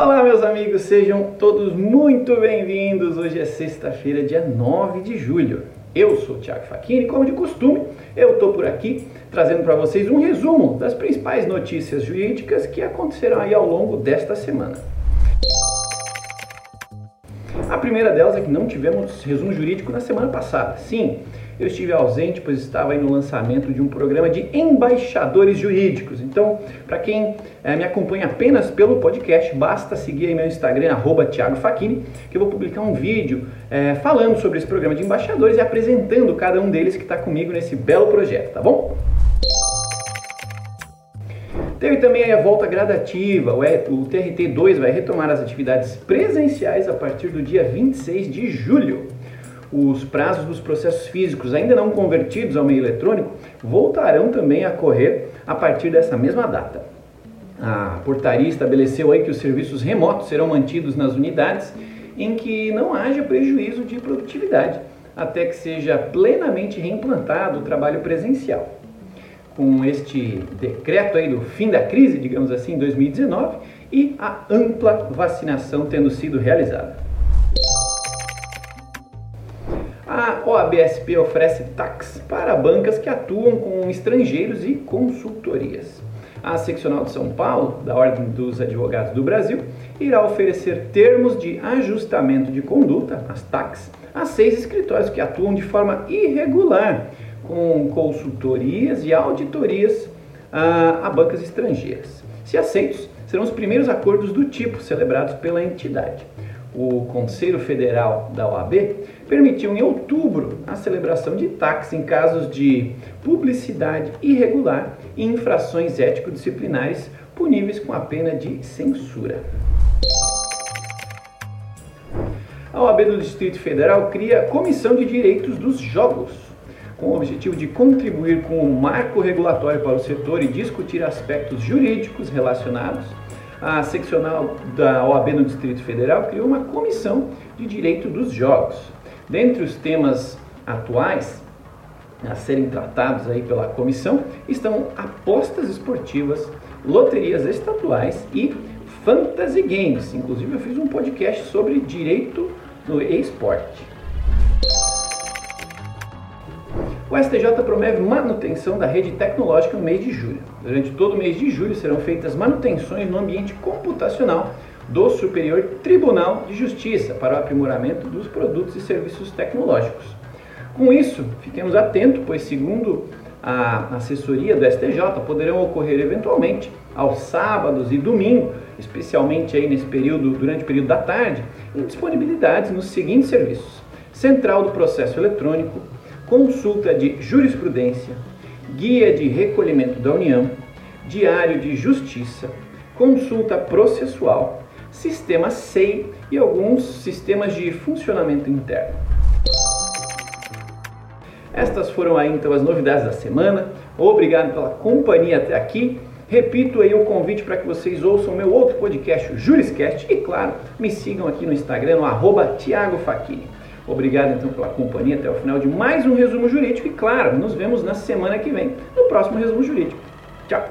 Olá, meus amigos, sejam todos muito bem-vindos. Hoje é sexta-feira, dia 9 de julho. Eu sou o Thiago Facchini, como de costume, eu estou por aqui trazendo para vocês um resumo das principais notícias jurídicas que acontecerão aí ao longo desta semana. A primeira delas é que não tivemos resumo jurídico na semana passada. Sim, eu estive ausente, pois estava aí no lançamento de um programa de embaixadores jurídicos. Então, para quem é, me acompanha apenas pelo podcast, basta seguir aí meu Instagram, arroba Thiago Facchini, que eu vou publicar um vídeo é, falando sobre esse programa de embaixadores e apresentando cada um deles que está comigo nesse belo projeto, tá bom? Teve também a volta gradativa, o TRT2 vai retomar as atividades presenciais a partir do dia 26 de julho os prazos dos processos físicos ainda não convertidos ao meio eletrônico voltarão também a correr a partir dessa mesma data. A portaria estabeleceu aí que os serviços remotos serão mantidos nas unidades em que não haja prejuízo de produtividade, até que seja plenamente reimplantado o trabalho presencial. Com este decreto aí do fim da crise, digamos assim, em 2019, e a ampla vacinação tendo sido realizada. A OABSP oferece tax para bancas que atuam com estrangeiros e consultorias. A seccional de São Paulo, da Ordem dos Advogados do Brasil, irá oferecer termos de ajustamento de conduta, as tax, a seis escritórios que atuam de forma irregular com consultorias e auditorias a, a bancas estrangeiras. Se aceitos, serão os primeiros acordos do tipo celebrados pela entidade o Conselho Federal da OAB permitiu em outubro a celebração de taxas em casos de publicidade irregular e infrações ético-disciplinares puníveis com a pena de censura. A OAB do Distrito Federal cria a Comissão de Direitos dos Jogos, com o objetivo de contribuir com o marco regulatório para o setor e discutir aspectos jurídicos relacionados a seccional da OAB no Distrito Federal criou uma comissão de direito dos jogos. Dentre os temas atuais a serem tratados aí pela comissão estão apostas esportivas, loterias estatuais e fantasy games. Inclusive eu fiz um podcast sobre direito no esporte. O STJ promove manutenção da rede tecnológica no mês de julho. Durante todo o mês de julho serão feitas manutenções no ambiente computacional do Superior Tribunal de Justiça para o aprimoramento dos produtos e serviços tecnológicos. Com isso, fiquemos atentos, pois segundo a assessoria do STJ, poderão ocorrer eventualmente aos sábados e domingos, especialmente aí nesse período, durante o período da tarde, indisponibilidades nos seguintes serviços: Central do Processo Eletrônico, consulta de jurisprudência, guia de recolhimento da União, diário de justiça, consulta processual, sistema SEI e alguns sistemas de funcionamento interno. Estas foram aí então as novidades da semana. Obrigado pela companhia até aqui. Repito aí o convite para que vocês ouçam meu outro podcast, o Juriscast, e claro, me sigam aqui no Instagram, no arroba Thiago Facchini. Obrigado então pela companhia até o final de mais um resumo jurídico e claro, nos vemos na semana que vem no próximo resumo jurídico. Tchau.